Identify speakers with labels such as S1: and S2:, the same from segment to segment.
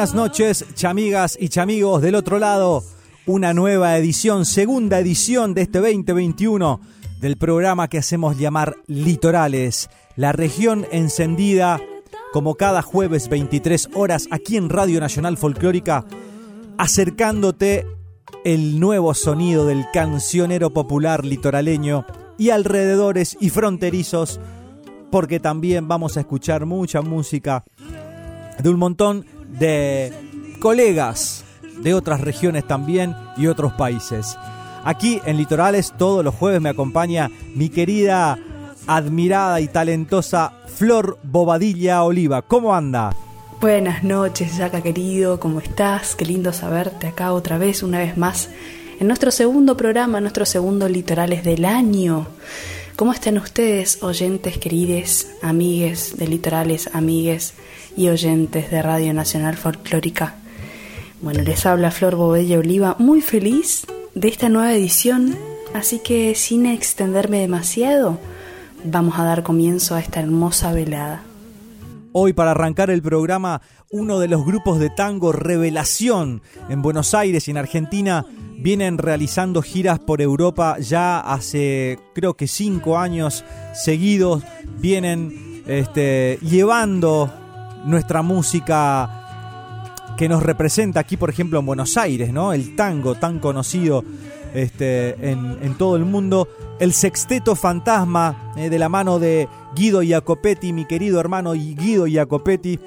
S1: Buenas noches, chamigas y chamigos del otro lado. Una nueva edición, segunda edición de este 2021 del programa que hacemos llamar Litorales, la región encendida como cada jueves 23 horas aquí en Radio Nacional Folclórica, acercándote el nuevo sonido del cancionero popular litoraleño y alrededores y fronterizos, porque también vamos a escuchar mucha música de un montón de colegas de otras regiones también y otros países. Aquí en Litorales todos los jueves me acompaña mi querida, admirada y talentosa Flor Bobadilla Oliva. ¿Cómo anda?
S2: Buenas noches, Yaca querido, ¿cómo estás? Qué lindo saberte acá otra vez, una vez más, en nuestro segundo programa, nuestro segundo Litorales del año. ¿Cómo están ustedes, oyentes queridos, amigues de Litorales, amigues y oyentes de Radio Nacional Folclórica. Bueno, les habla Flor Bobella Oliva, muy feliz de esta nueva edición, así que sin extenderme demasiado, vamos a dar comienzo a esta hermosa velada.
S1: Hoy para arrancar el programa, uno de los grupos de tango Revelación en Buenos Aires y en Argentina vienen realizando giras por Europa ya hace creo que cinco años seguidos, vienen este, llevando nuestra música que nos representa aquí, por ejemplo, en Buenos Aires, ¿no? El tango tan conocido este, en, todo el mundo. El sexteto fantasma eh, de la mano de Guido Jacopetti, mi querido hermano Guido Jacopetti,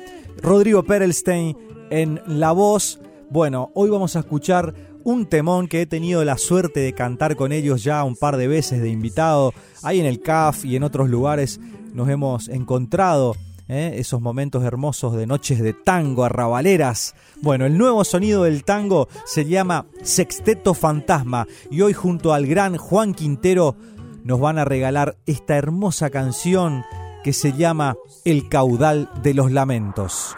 S1: Rodrigo Perelstein en la voz. Bueno, hoy vamos a escuchar un temón que he tenido la suerte de cantar con ellos ya un par de veces de invitado. Ahí en el CAF y en otros lugares nos hemos encontrado ¿eh? esos momentos hermosos de noches de tango, arrabaleras. Bueno, el nuevo sonido del tango se llama Sexteto Fantasma y hoy junto al gran Juan Quintero nos van a regalar esta hermosa canción que se llama El caudal de los lamentos.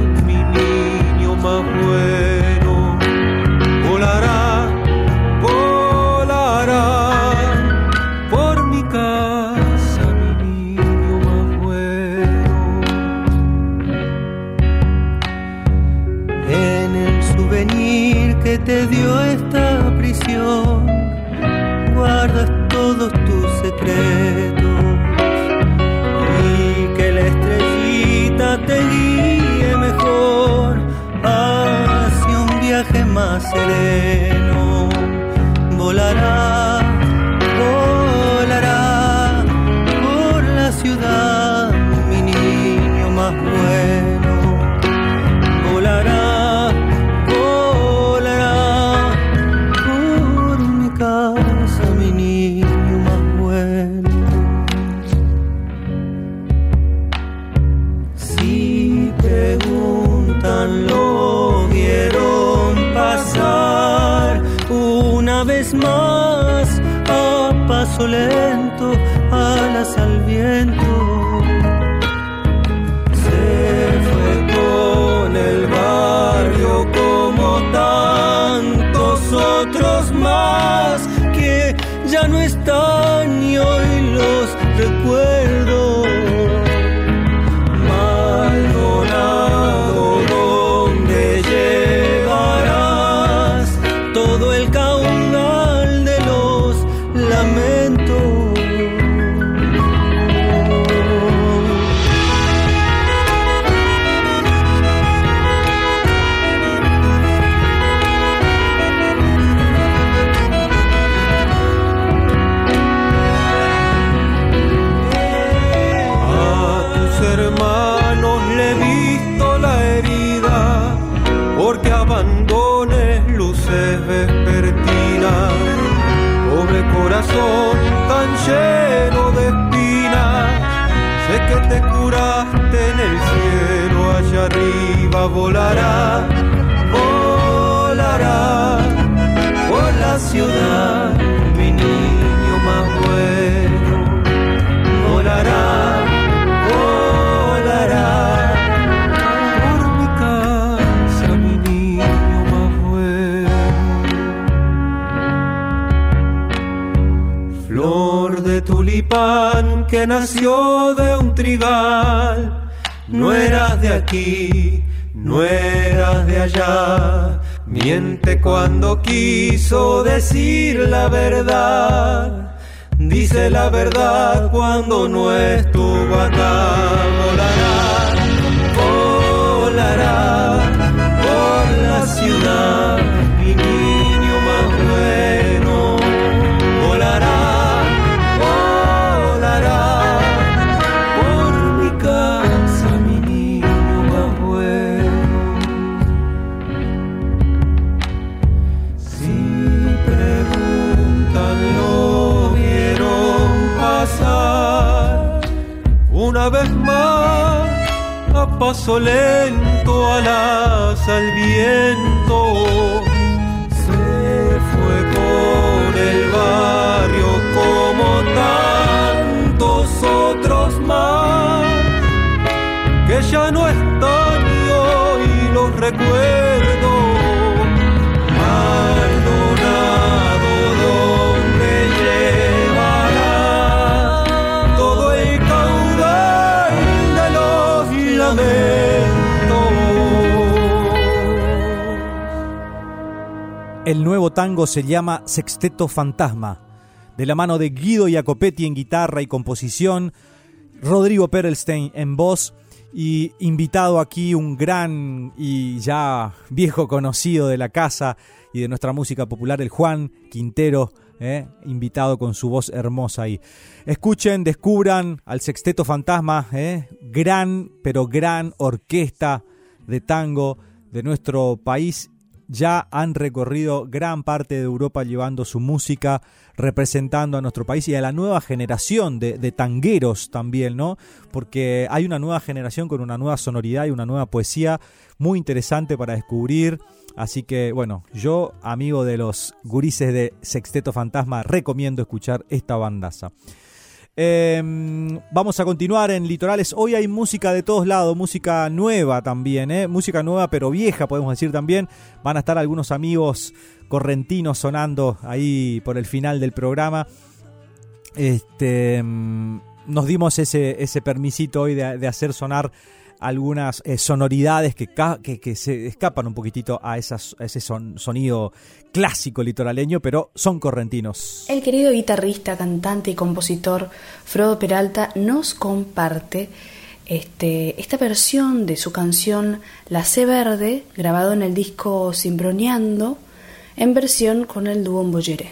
S3: it is. Eras paso lento, alas al viento. El
S1: nuevo tango se llama Sexteto Fantasma, de la mano de Guido Jacopetti en guitarra y composición, Rodrigo Perelstein en voz y invitado aquí un gran y ya viejo conocido de la casa y de nuestra música popular, el Juan Quintero, eh, invitado con su voz hermosa ahí. Escuchen, descubran al Sexteto Fantasma, eh, gran, pero gran orquesta de tango de nuestro país ya han recorrido gran parte de Europa llevando su música, representando a nuestro país y a la nueva generación de, tangueros también, ¿no? Porque hay una nueva generación con una nueva sonoridad y una nueva poesía muy interesante para descubrir. Así que, bueno, yo, amigo de los gurises de Sexteto Fantasma, recomiendo escuchar esta bandaza. Eh, vamos a continuar en Litorales. Hoy hay música de todos lados, música nueva también, ¿eh? música nueva pero vieja, podemos decir también. Van a estar algunos amigos correntinos sonando ahí por el final del programa. Este, nos dimos ese, ese permisito hoy de hacer sonar algunas eh, sonoridades que, que, se escapan un poquitito a, ese sonido clásico litoraleño, pero son correntinos.
S2: El querido guitarrista, cantante y compositor Frodo Peralta nos comparte este, esta versión de su canción La C Verde, grabado en el disco Simbroneando, en versión con el dúo Mboyeré.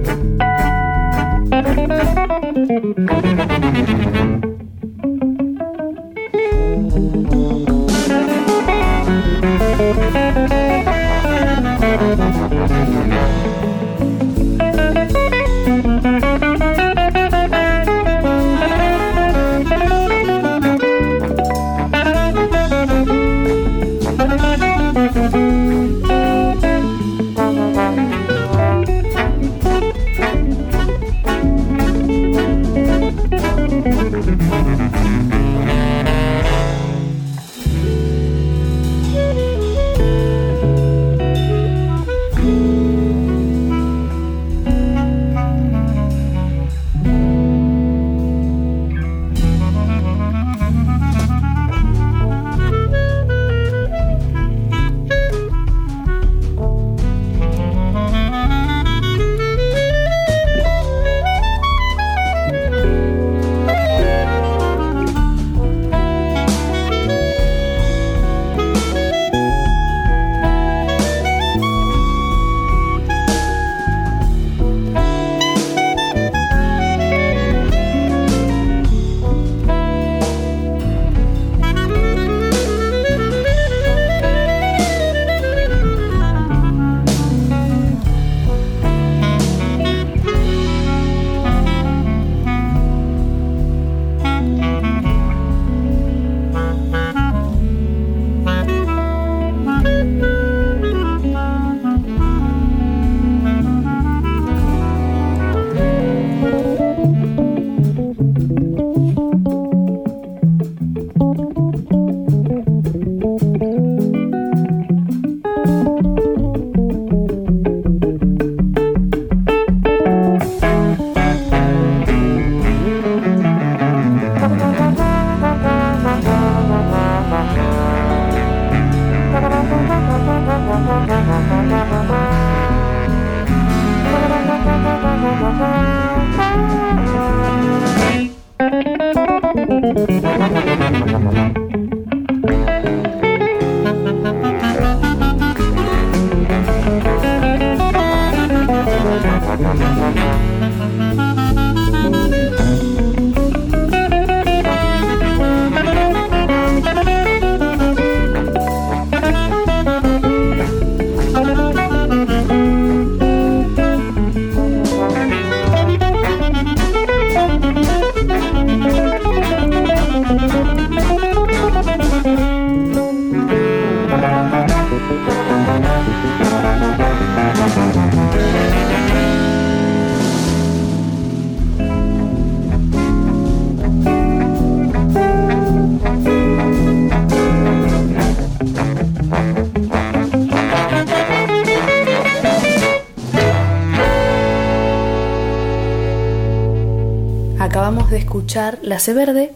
S2: La C Verde,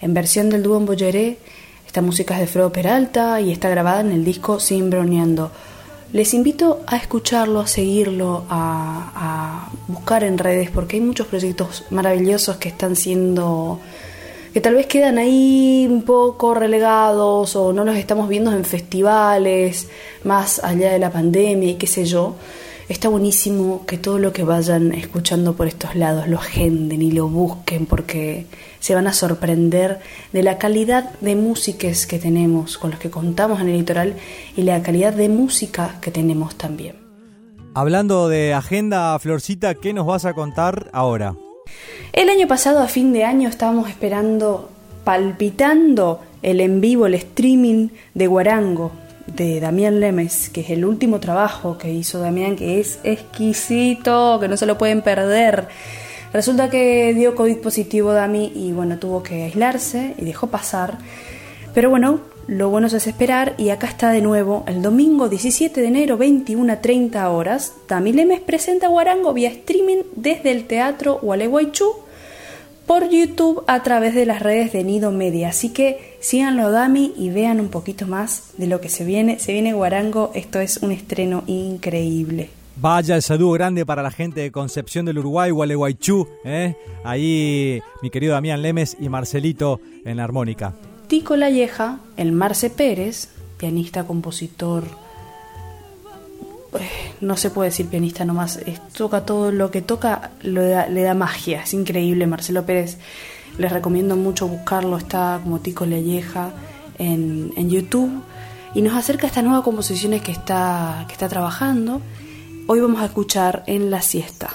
S2: en versión del dúo en Bolleré. Esta música es de Fredo Peralta y está grabada en el disco Sin Broneando. Les invito a escucharlo, a seguirlo, a, a, buscar en redes, porque hay muchos proyectos maravillosos que están siendo, que tal vez quedan ahí un poco relegados o no los estamos viendo en festivales, más allá de la pandemia y qué sé yo. Está buenísimo que todo lo que vayan escuchando por estos lados lo agenden y lo busquen porque se van a sorprender de la calidad de músicas que tenemos, con los que contamos en el litoral y la calidad de música que tenemos también.
S1: Hablando de agenda, Florcita, ¿qué nos vas a contar ahora?
S2: El año pasado, a fin de año, estábamos esperando, palpitando el en vivo, el streaming de Guarango, de Damián Lemes, que es el último trabajo que hizo Damián, que es exquisito, que no se lo pueden perder. Resulta que dio COVID positivo Dami y bueno, tuvo que aislarse y dejó pasar. Pero bueno, lo bueno es esperar y acá está de nuevo el domingo 17 de enero 21 a 30 horas. Dami Lemes presenta Guarango vía streaming desde el Teatro Gualeguaychú por YouTube a través de las redes de Nido Media. Así que síganlo Dami y vean un poquito más de lo que se viene. Se viene Guarango, esto es un estreno increíble.
S1: Vaya el saludo grande para la gente de Concepción del Uruguay, Gualeguaychú, ¿eh? ahí mi querido Damián Lemes y Marcelito en la armónica.
S2: Tico Lalleja, el Marce Pérez, pianista, compositor, no se puede decir pianista nomás, toca todo lo que toca, le da magia, es increíble. Marcelo Pérez, les recomiendo mucho buscarlo, está como Tico Lelleja en, en YouTube y nos acerca a estas nuevas composiciones que está, que está trabajando. Hoy vamos a escuchar en la siesta.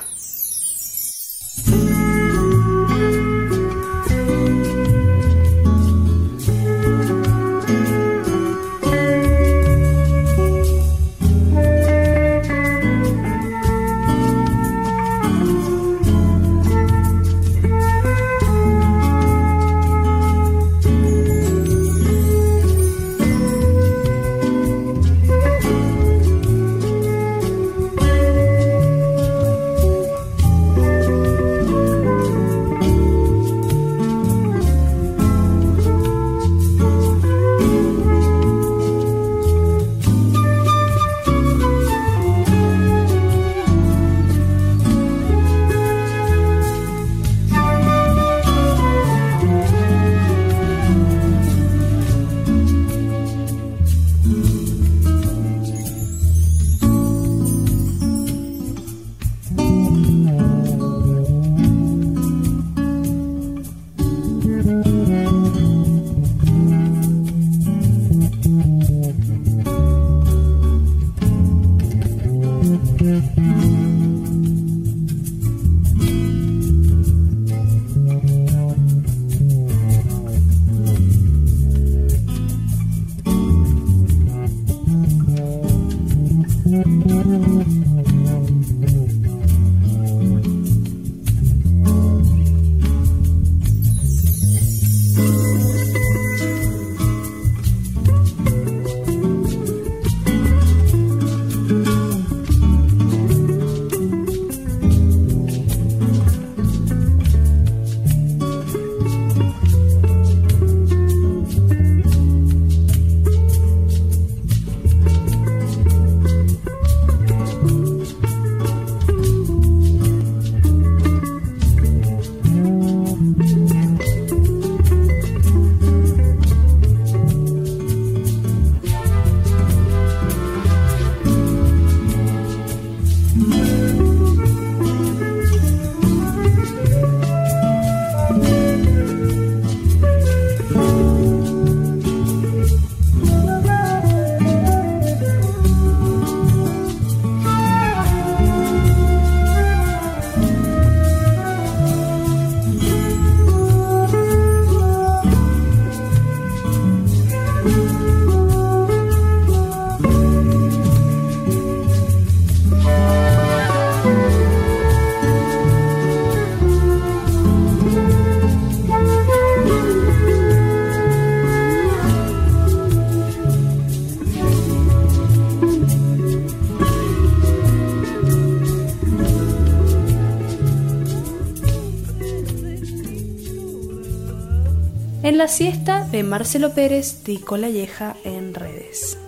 S2: La siesta de Marcelo Pérez de Colalleja en redes.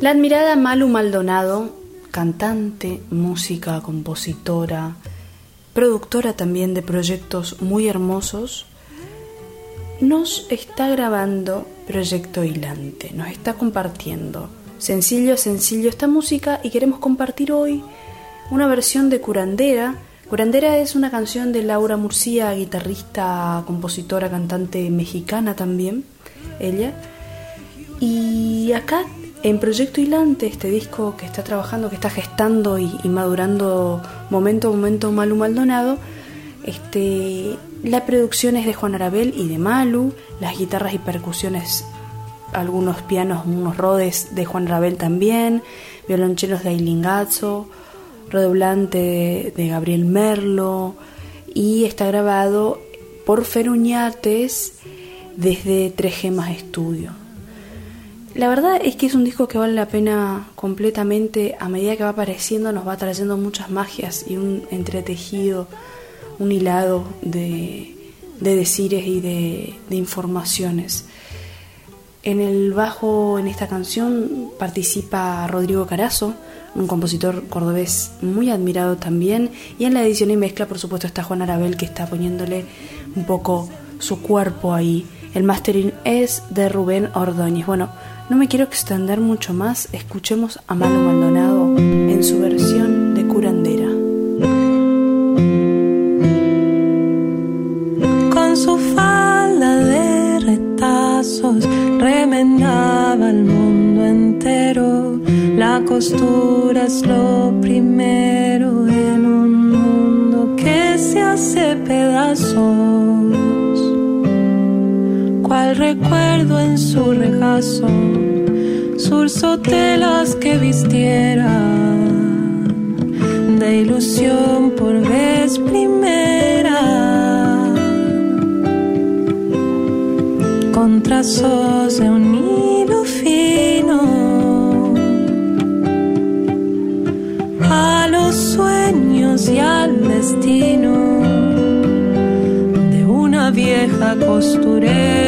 S2: La admirada Malu Maldonado, cantante, música, compositora, productora también de proyectos muy hermosos, nos está grabando Proyecto Hilante, nos está compartiendo sencillo, sencillo esta música y queremos compartir hoy una versión de Curandera. Curandera es una canción de Laura Murcia, guitarrista, compositora, cantante mexicana también, ella. Y acá en Proyecto Hilante, este disco que está trabajando, que está gestando y, madurando momento a momento Malu Maldonado, este, la producción es de Juan Arabel y de Malu, las guitarras y percusiones, algunos pianos, unos rodes de Juan Arabel también, violonchelos de Aileen Gazzo, redoblante de Gabriel Merlo y está grabado por Feruñates desde Tres Gemas Estudio. La verdad es que es un disco que vale la pena completamente, a medida que va apareciendo nos va trayendo muchas magias y un entretejido, un hilado de, de decires y de, de informaciones. En el bajo en esta canción participa Rodrigo Carazo, un compositor cordobés muy admirado también. Y en la edición y mezcla, por supuesto, está Juan Arabel, que está poniéndole un poco su cuerpo ahí. El mastering es de Rubén Ordóñez. Bueno, no me quiero extender mucho más. Escuchemos a Mano Maldonado en su versión
S4: surso telas que vistieran de ilusión por vez primera. Con trazos de un hilo fino sueños y al destino de una vieja costurera.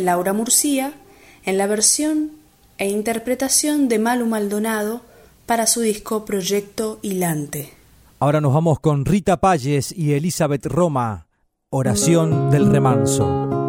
S4: Laura Murcia en la versión e interpretación de Malu Maldonado para su disco Proyecto Hilante. Ahora nos vamos con Rita Palles y Elizabeth Roma, Oración del Remanso.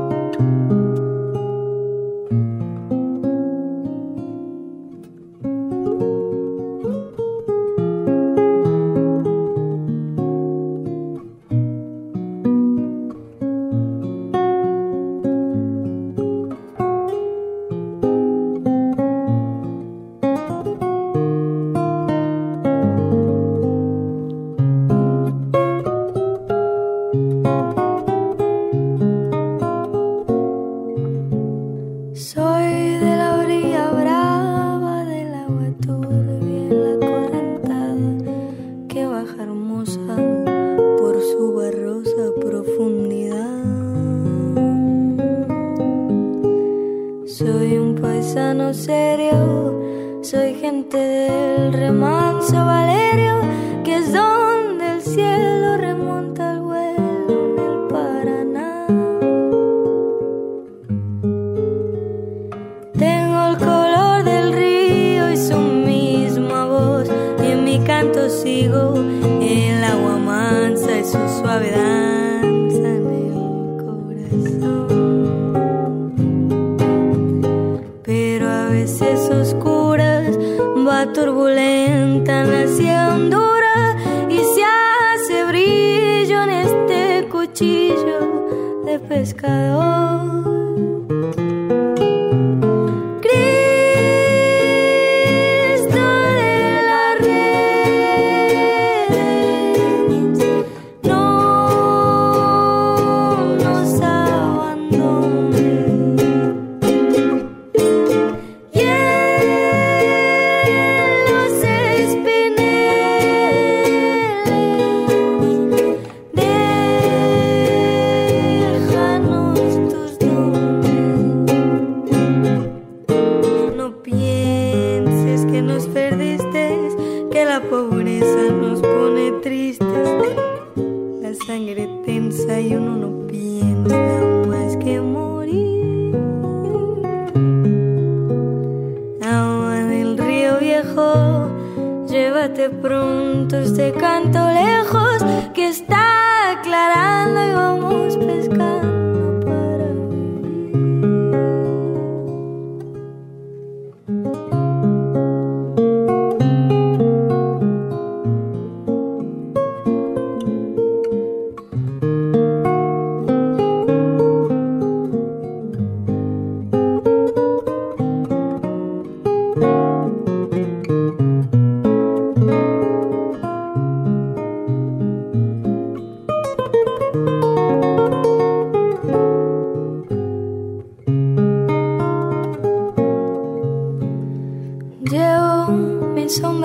S4: veces oscuras, va turbulenta nación dura y se hace brillo en este cuchillo de pescador.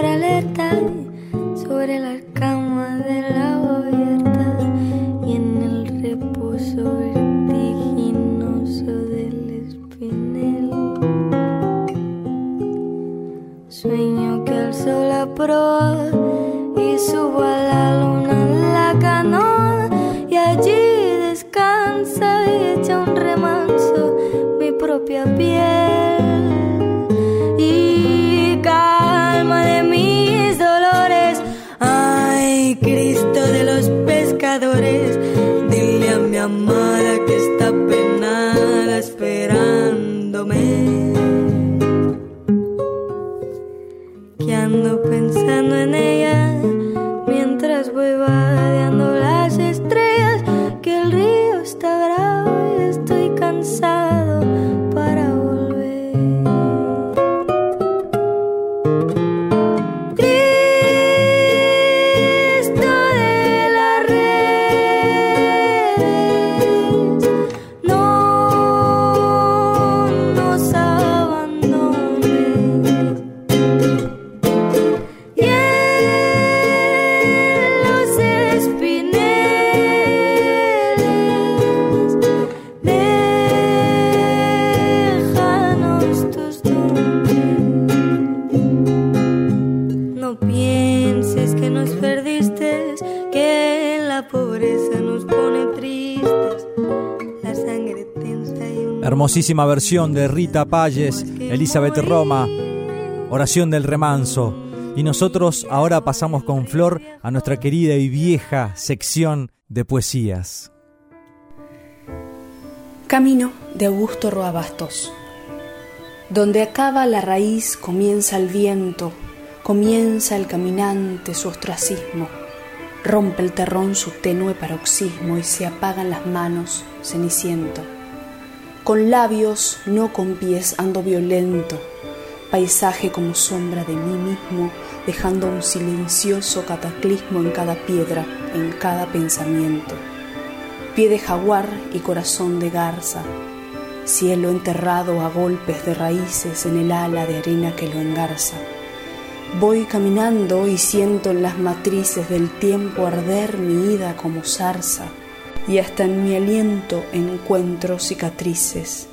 S4: alerta sobre la cama de la abierta y en el reposo vertiginoso del espinel. Sueño que el sol aproba y subo a la
S5: luna en la
S6: canoa y allí descansa y echa un remanso mi propia
S1: piel. Versión de Rita Payes, Elizabeth Roma, Oración del Remanso. Y nosotros ahora pasamos con Flor a nuestra querida y vieja sección de poesías.
S2: Camino de Augusto Roabastos. Donde acaba la raíz comienza el viento, comienza el caminante su ostracismo, rompe el terrón su tenue paroxismo y se apagan las manos, ceniciento. Con labios, no con pies, ando violento, paisaje como sombra de mí mismo, dejando un silencioso cataclismo en cada piedra, en cada pensamiento. Pie de jaguar y corazón de garza, cielo enterrado a golpes de raíces en el ala de arena que lo engarza. Voy caminando y siento en las matrices del tiempo arder mi ida como zarza, y hasta en mi aliento encuentro cicatrices.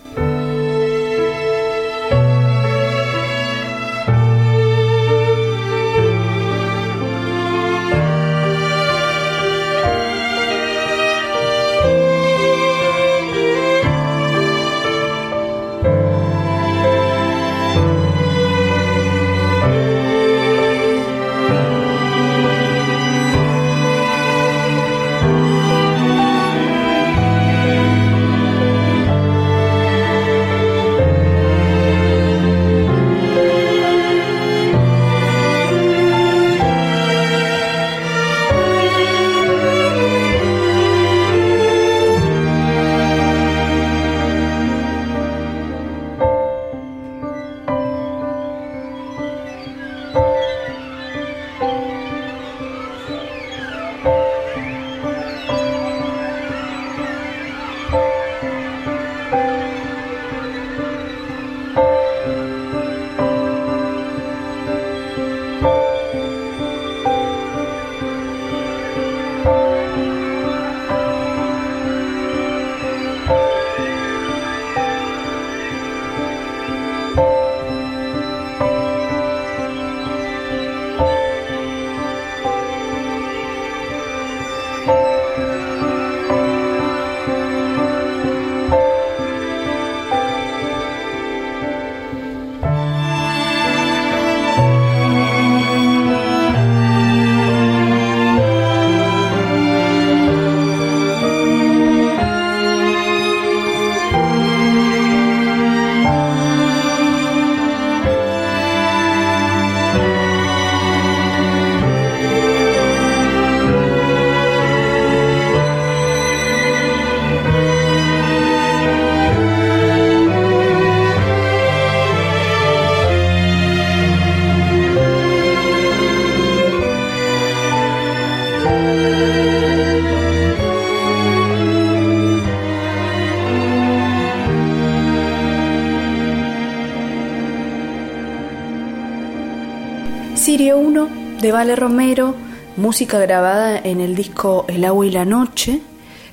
S2: Vale Romero, música grabada en el disco El agua y la noche,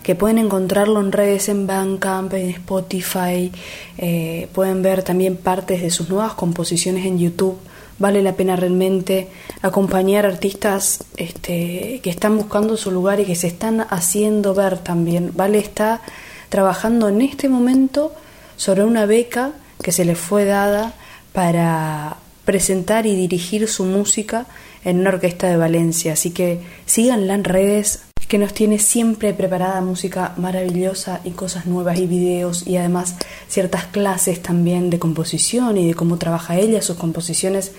S2: que pueden encontrarlo en redes, en Bandcamp, en Spotify, eh, pueden ver también partes de sus nuevas composiciones en YouTube. Vale la pena realmente acompañar artistas este, que están buscando su lugar y que se están haciendo ver también. Vale está trabajando en este momento sobre una beca que se le fue dada para presentar y dirigir su música en una orquesta de Valencia. Así que síganla en redes, que nos tiene siempre preparada música maravillosa y cosas nuevas y videos y además ciertas clases también de composición y de cómo trabaja ella sus composiciones.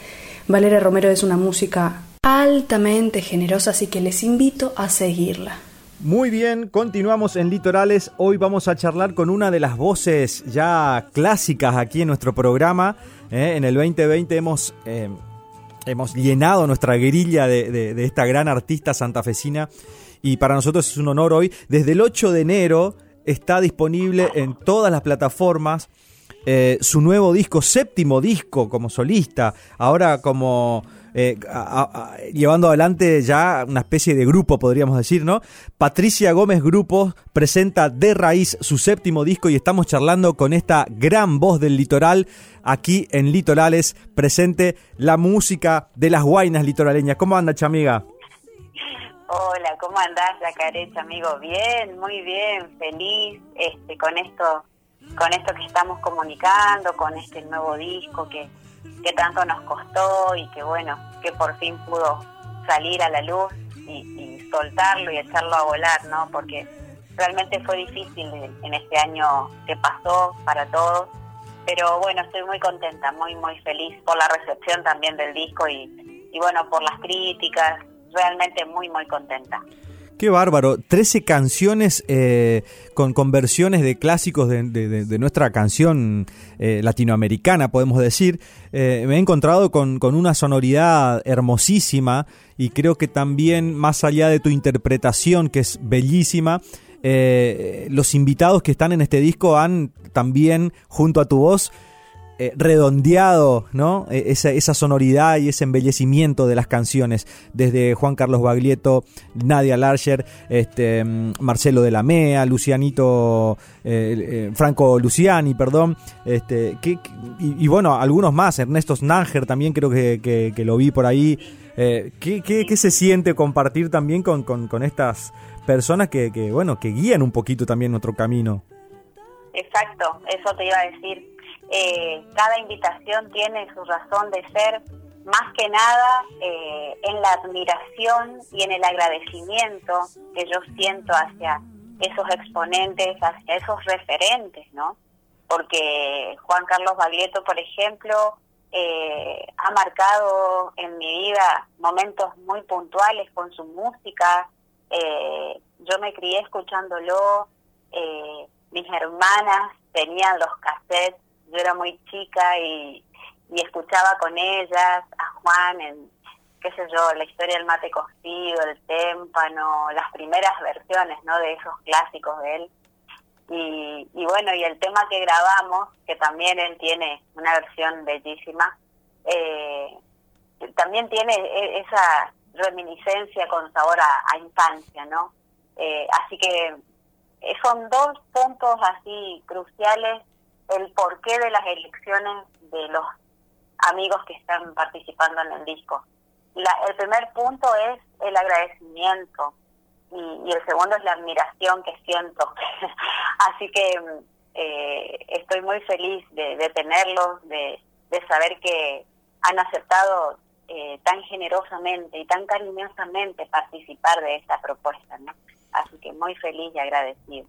S2: Valeria Romero es una música altamente generosa, así que les invito a seguirla.
S1: Muy bien, continuamos en Litorales. Hoy vamos a charlar con una de las voces ya clásicas aquí en nuestro programa. ¿Eh? En el 2020 hemos, eh, hemos llenado nuestra grilla de, de, esta gran artista santafesina y para nosotros es un honor hoy. Desde el 8 de enero está disponible en todas las plataformas eh, su nuevo disco, séptimo disco como solista, ahora como eh, llevando adelante ya una especie de grupo, podríamos decir, ¿no? Patricia Gómez Grupo presenta De Raíz su séptimo disco y estamos charlando con esta gran voz del litoral aquí en Litorales, presente la música de las guainas litoraleñas. ¿Cómo anda, chamiga?
S7: Hola, ¿cómo andás, Yacaré, amigo? Bien, muy bien, feliz este, con esto con esto que estamos comunicando, con este nuevo disco que, que tanto nos costó y que bueno, que por fin pudo salir a la luz y, soltarlo y echarlo a volar, ¿no? Porque realmente fue difícil en este año que pasó para todos, pero bueno, estoy muy contenta, muy, muy feliz por la recepción también del disco y, y bueno, por las críticas, realmente muy, muy contenta.
S1: Qué bárbaro. Trece canciones eh, con, con, versiones de clásicos de, nuestra canción eh, latinoamericana, podemos decir. Eh, me he encontrado con, con, una sonoridad hermosísima y creo que también, más allá de tu interpretación, que es bellísima, los invitados que están en este disco han también, junto a tu voz, eh, redondeado, ¿no? E, esa, esa, sonoridad y ese embellecimiento de las canciones, desde Juan Carlos Baglietto, Nadia Larcher, este, mm, Marcelo de la Mea, Lucianito, eh, eh, Franco Luciani, perdón, este, que, y, bueno, algunos más, Ernesto Snanger también creo que, lo vi por ahí. ¿qué, se siente compartir también con, con, estas personas que, que, bueno, que guían un poquito también nuestro camino?
S7: Exacto, eso te iba a decir eh, cada invitación tiene su razón de ser, más que nada eh, en la admiración y en el agradecimiento que yo siento hacia esos exponentes, hacia esos referentes, ¿no? Porque Juan Carlos Baglietto, por ejemplo, eh, ha marcado en mi vida momentos muy puntuales con su música. yo me crié escuchándolo, mis hermanas tenían los cassettes yo era muy chica y, escuchaba con ellas a Juan en, qué sé yo, la historia del mate cocido, el témpano, las primeras versiones, ¿no? De esos clásicos de él. Y, y bueno, y el tema que grabamos, que también él tiene una versión bellísima, eh, también tiene e, esa reminiscencia con sabor a, infancia, ¿no? Eh, así que eh, son dos puntos así cruciales el porqué de las elecciones de los amigos que están participando en el disco. el primer punto es el agradecimiento y, el segundo es la admiración que siento. Así que eh, estoy muy feliz de, tenerlos, de, saber que han aceptado eh, tan generosamente y tan cariñosamente participar de esta propuesta. ¿no? Así que muy feliz y agradecido.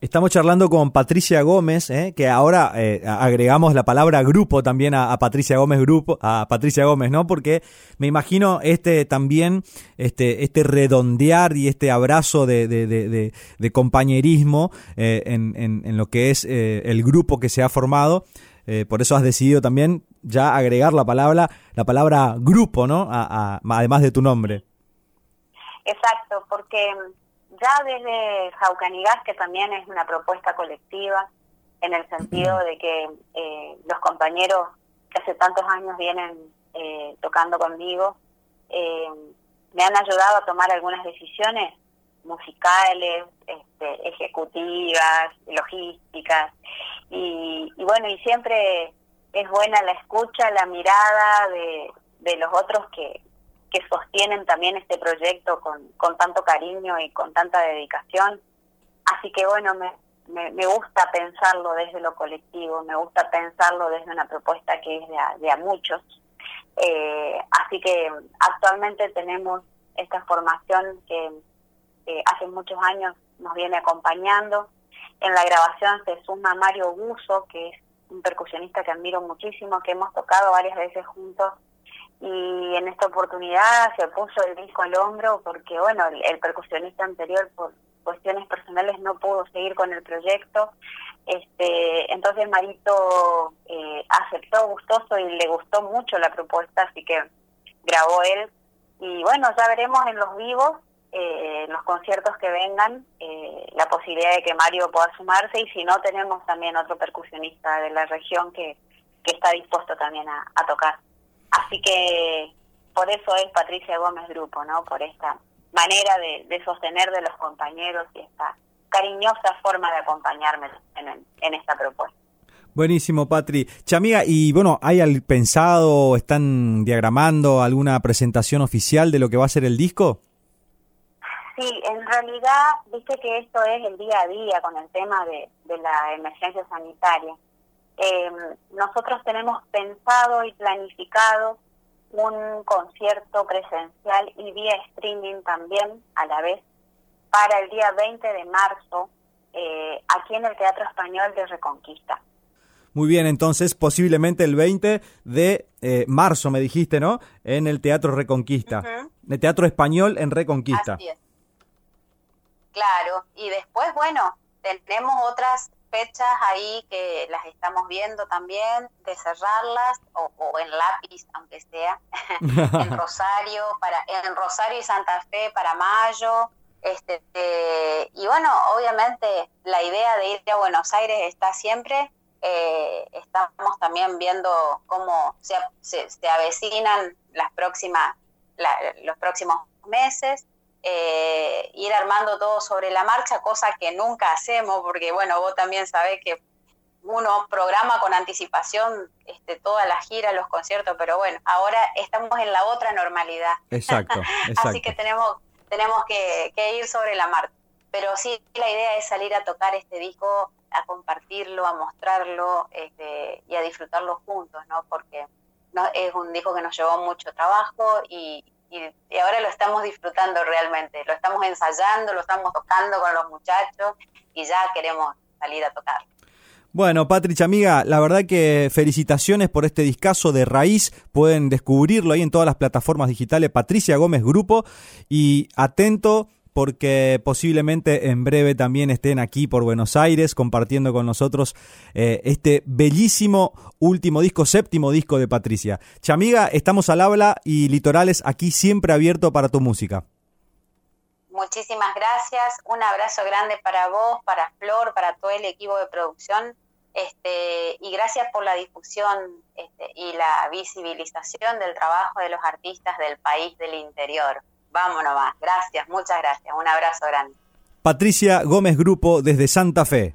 S1: Estamos charlando con Patricia Gómez, ¿eh? que ahora eh, agregamos la palabra grupo también a, Patricia Gómez grupo, a Patricia Gómez, ¿no? Porque me imagino este también, este, este redondear y este abrazo de, de, compañerismo eh, en, en, lo que es el grupo que se ha formado. por eso has decidido también ya agregar la palabra, la palabra grupo, ¿no? además de tu nombre.
S7: Exacto, porque ya desde Jaucanigas, que también es una propuesta colectiva, en el sentido de que eh, los compañeros que hace tantos años vienen eh, tocando conmigo, eh, me han ayudado a tomar algunas decisiones musicales, este, ejecutivas, logísticas, y, bueno, y siempre es buena la escucha, la mirada de, de los otros que, que sostienen también este proyecto con, con tanto cariño y con tanta dedicación. Así que bueno, me, me, gusta pensarlo desde lo colectivo, me gusta pensarlo desde una propuesta que es de a, muchos. Eh, así que actualmente tenemos esta formación que hace muchos años nos viene acompañando. En la grabación se suma Mario Buzo, que es un percusionista que admiro muchísimo, que hemos tocado varias veces juntos y en esta oportunidad se puso el disco al hombro porque, bueno, el, percusionista anterior por cuestiones personales no pudo seguir con el proyecto. Este, entonces Marito eh, aceptó gustoso y le gustó mucho la propuesta, así que grabó él. Y bueno, ya veremos en los vivos, eh, en los conciertos que vengan, eh, la posibilidad de que Mario pueda sumarse y si no, tenemos también otro percusionista de la región que, que está dispuesto también a tocar. Así que por eso es Patricia Gómez Grupo, ¿no? Por esta manera de, sostener de los compañeros y esta cariñosa forma de acompañarme en, esta propuesta.
S1: Buenísimo, Patri. Chamiga, y bueno, ¿hay al pensado, están diagramando alguna presentación oficial de lo que va a ser el disco?
S7: Sí, en realidad, viste que esto es el día a día con el tema de, de la emergencia sanitaria. Eh, nosotros tenemos pensado y planificado un concierto presencial y vía streaming también a la vez para el día 20 de marzo eh, aquí en el Teatro Español de Reconquista.
S1: Muy bien, entonces posiblemente el 20 de eh, marzo, me dijiste, ¿no? En el Teatro Reconquista. El Teatro Español en Reconquista.
S7: Así es. Claro, y después, bueno, tenemos otras fechas ahí que las estamos viendo también, de cerrarlas, o, o en lápiz, aunque sea, en Rosario, para, en Rosario y Santa Fe para mayo, este, eh, y bueno, obviamente la idea de ir a Buenos Aires está siempre. Eh, estamos también viendo cómo se, se, avecinan las próximas, los próximos meses. Eh, ir armando todo sobre la marcha, cosa que nunca hacemos, porque bueno, vos también sabés que uno programa con anticipación este, toda la gira, los conciertos, pero bueno, ahora estamos en la otra normalidad.
S1: Exacto, exacto.
S7: Así que tenemos tenemos que, ir sobre la marcha. Pero sí, la idea es salir a tocar este disco, a compartirlo, a mostrarlo este, y a disfrutarlo juntos, ¿no? Porque no, es un disco que nos llevó mucho trabajo y, y, ahora lo estamos disfrutando realmente. Lo estamos ensayando, lo estamos tocando con los muchachos y ya queremos salir a tocar.
S1: Bueno, Patricia, amiga, la verdad que felicitaciones por este discazo de raíz. Pueden descubrirlo ahí en todas las plataformas digitales. Patricia Gómez Grupo. Y atento porque posiblemente en breve también estén aquí por Buenos Aires compartiendo con nosotros eh, este bellísimo último disco, séptimo disco de Patricia. Chamiga, estamos al habla y Litorales aquí siempre abierto para tu música.
S7: Muchísimas gracias, un abrazo grande para vos, para Flor, para todo el equipo de producción. Este, y gracias por la difusión este, y la visibilización del trabajo de los artistas del país del interior. Vámonos más. Gracias, muchas gracias. Un abrazo grande.
S1: Patricia Gómez Grupo desde Santa Fe.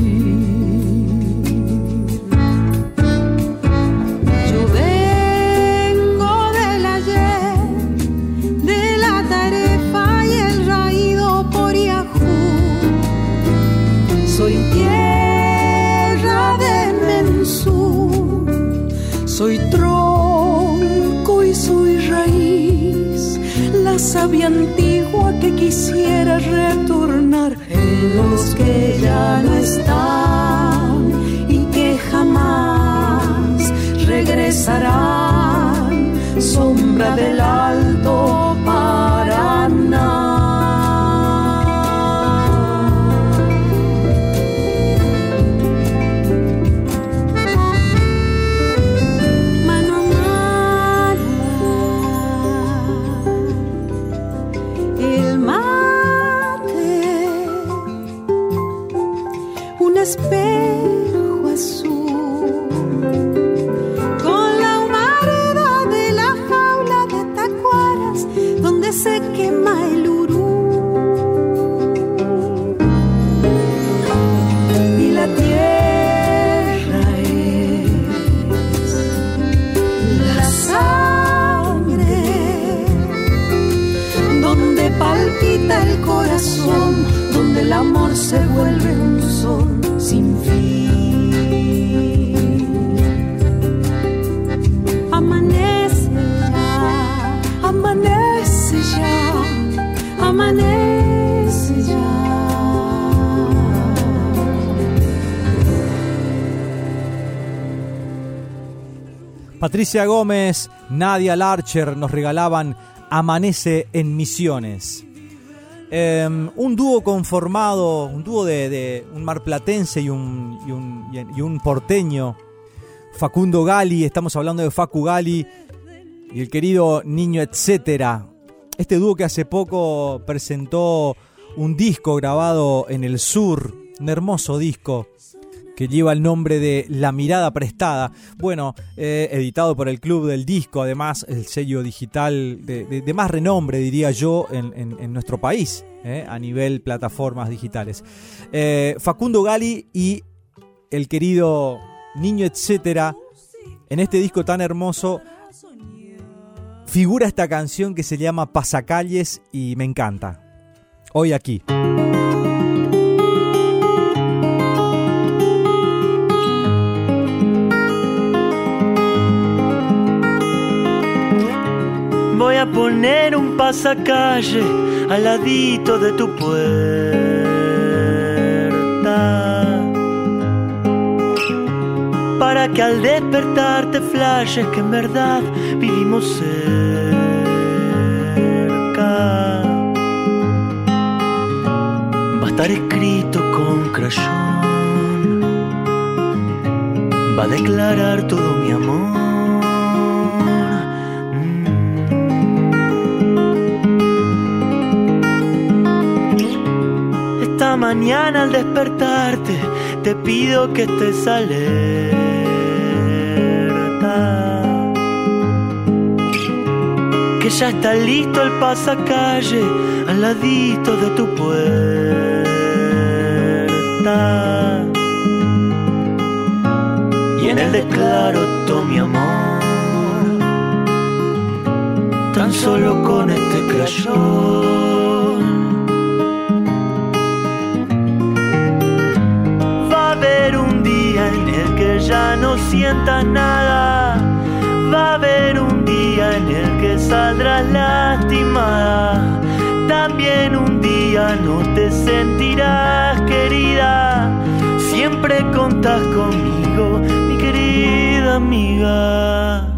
S8: quisiera palpita el corazón, donde el amor se vuelve un sol sin fin. Amanece ya, amanece ya, amanece ya.
S1: Patricia Gómez, Nadia Larcher nos regalaban Amanece en Misiones. Em, un dúo conformado, un dúo de, un marplatense y un, y un, y un porteño, Facundo Gali, estamos hablando de Facu Gali y el querido Niño Etcétera. Este dúo que hace poco presentó un disco grabado en el sur, un hermoso disco que lleva el nombre de La Mirada Prestada. Bueno, eh, editado por el Club del Disco, además el sello digital de, más renombre, diría yo, en, nuestro país, eh, a nivel plataformas digitales. Eh, Facundo Gali y el querido Niño Etcétera, en este disco tan hermoso, figura esta canción que se llama Pasacalles y me encanta. Hoy aquí.
S9: A poner un pasacalle al ladito de tu puerta. Para que al despertar te flashes que en verdad vivimos cerca. Va a estar escrito con crayón. Va a declarar todo mi amor mañana al despertarte te pido que estés alerta. Que ya está listo el pasacalle al ladito de tu puerta. Y en el declaro todo mi amor. Tan solo con este crayón ya no sientas nada. Va a haber un día en el que saldrás lastimada. También un día no te sentirás querida. Siempre contás conmigo, mi querida amiga.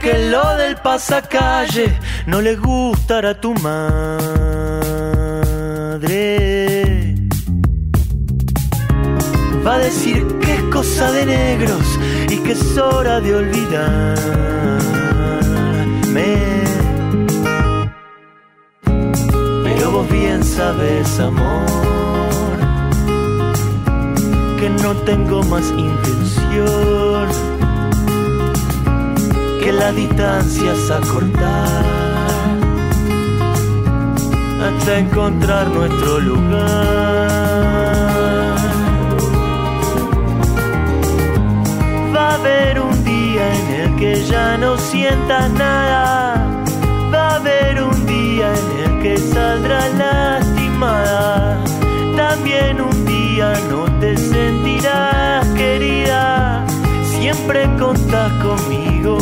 S9: Que lo del pasacalle no le gustará a tu madre. Va a decir que es cosa de negros y que es hora de olvidarme. Pero vos bien sabes, amor, que no tengo más intención la distancia a acortar hasta encontrar nuestro lugar. Va a haber un día en el que ya no sientas nada. Va a haber un día en el que saldrás lastimada. También un día no te sentirás querida. Siempre contás conmigo.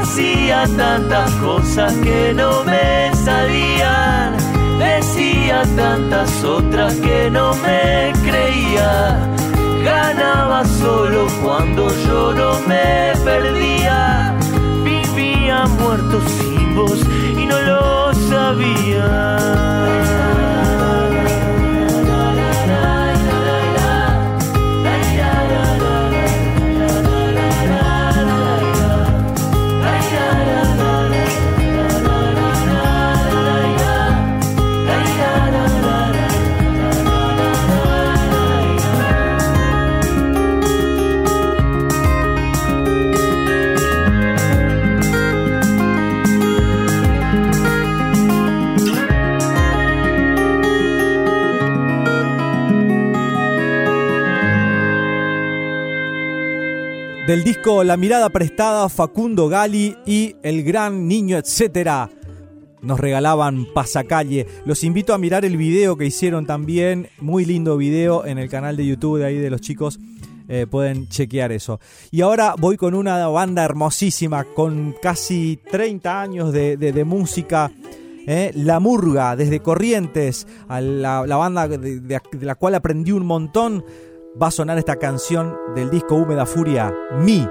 S9: Hacía tantas cosas que no me salían. Decía tantas otras que no me creía. Ganaba solo cuando yo no me perdía. Vivía muerto sin voz y no lo sabía.
S1: Del disco La mirada prestada, Facundo Gali y El gran niño, etcétera. nos regalaban pasacalle. Los invito a mirar el video que hicieron también, muy lindo video en el canal de YouTube de ahí de los chicos. Eh, pueden chequear eso. Y ahora voy con una banda hermosísima, con casi 30 años de, música. eh, La Murga, desde Corrientes, a la, banda de la cual aprendí un montón, va a sonar esta canción del disco Húmeda Furia, Mi.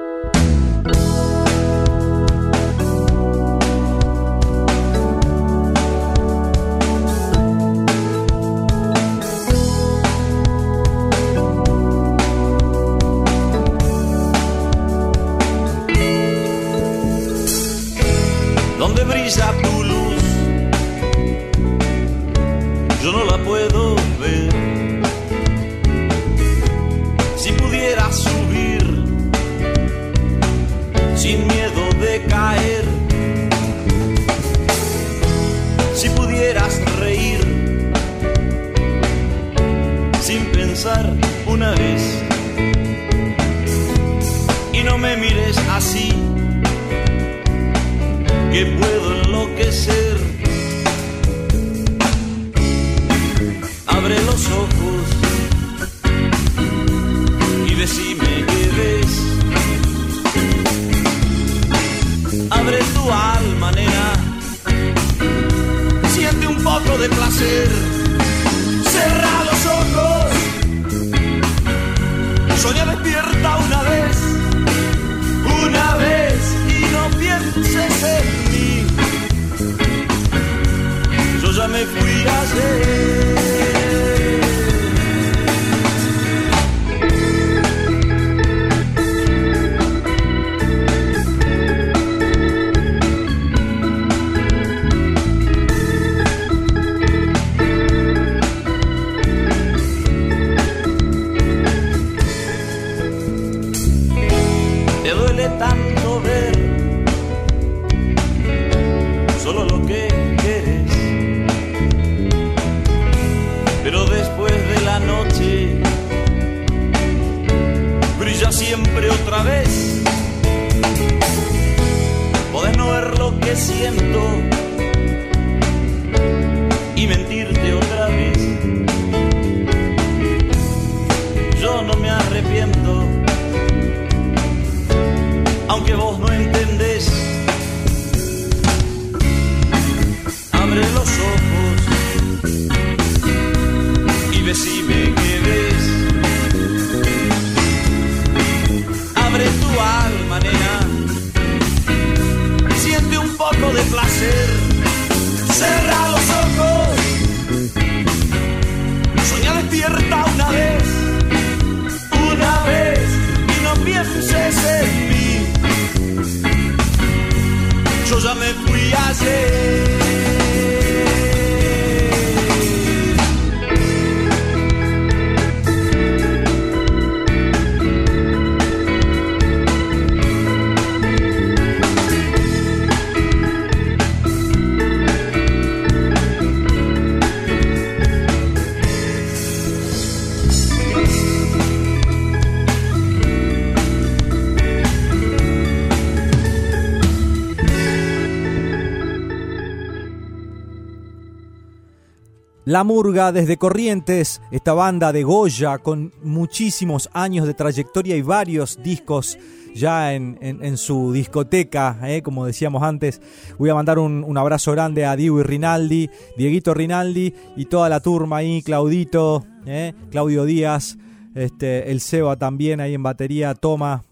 S1: La Murga desde Corrientes, esta banda de Goya con muchísimos años de trayectoria y varios discos ya en, su discoteca, eh, como decíamos antes. Voy a mandar un, abrazo grande a Diego y Rinaldi, Dieguito Rinaldi y toda la turma ahí, Claudito, eh, Claudio Díaz, este, el Seba también ahí en batería, Toma,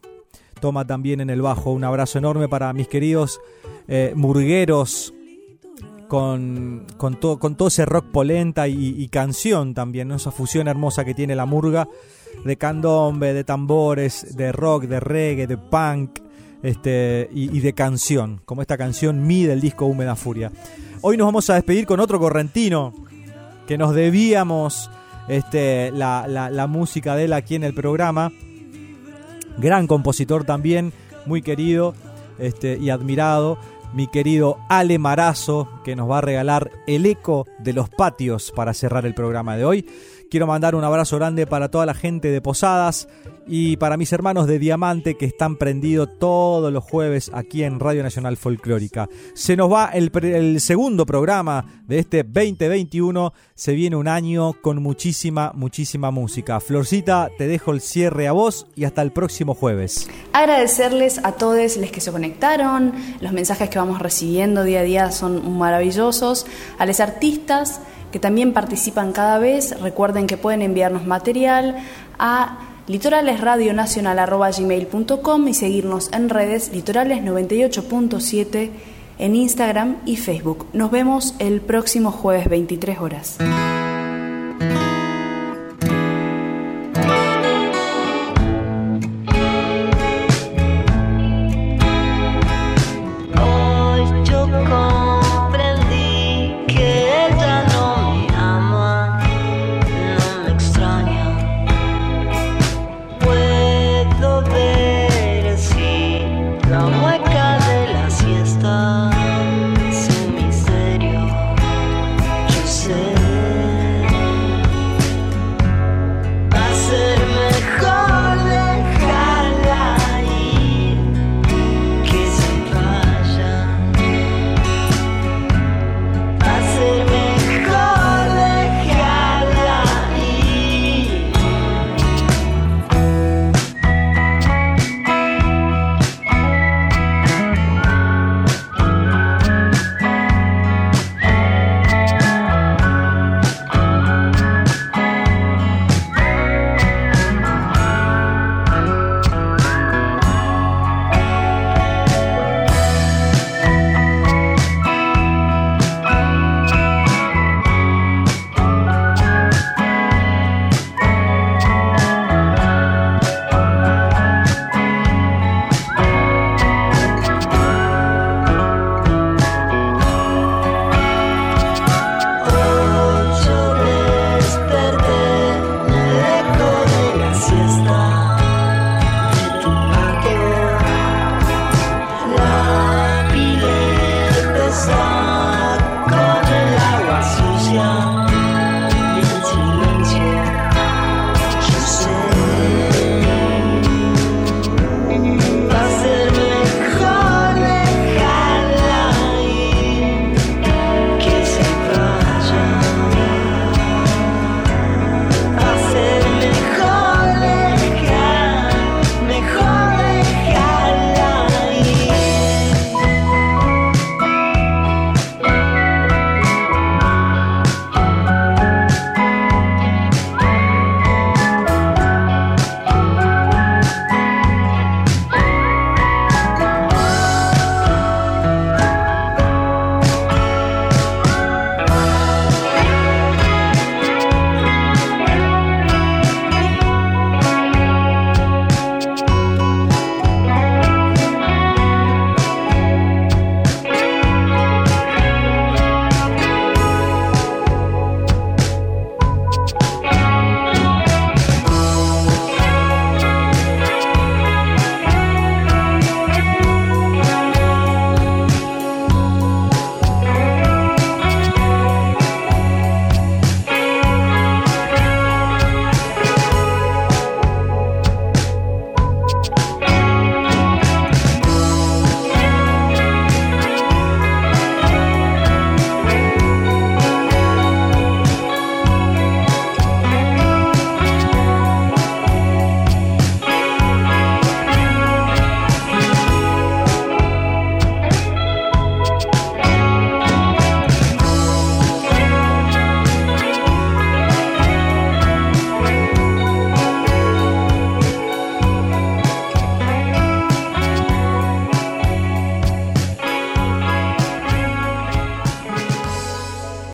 S1: Toma también en el bajo. Un abrazo enorme para mis queridos eh, murgueros con, con, todo, con todo ese rock polenta y, canción también, esa fusión hermosa que tiene la murga de candombe, de tambores, de rock, de reggae, de punk este, y, de canción, como esta canción Mi del disco Húmeda Furia. Hoy nos vamos a despedir con otro correntino que nos debíamos este, la, la música de él aquí en el programa. Gran compositor también, muy querido este, y admirado mi querido Ale Marazo, que nos va a regalar el eco de los patios para cerrar el programa de hoy. Quiero mandar un abrazo grande para toda la gente de Posadas y para mis hermanos de Diamante que están prendidos todos los jueves aquí en Radio Nacional Folclórica. Se nos va el, segundo programa de este 2021. Se viene un año con muchísima, muchísima música. Florcita, te dejo el cierre a vos y hasta el próximo jueves.
S2: Agradecerles a todos los que se conectaron. Los mensajes que vamos recibiendo día a día son maravillosos. A los artistas que también participan cada vez. Recuerden que pueden enviarnos material a litoralesradionacional.gmail.com y seguirnos en redes litorales98.7 en Instagram y Facebook. Nos vemos el próximo jueves 23 horas.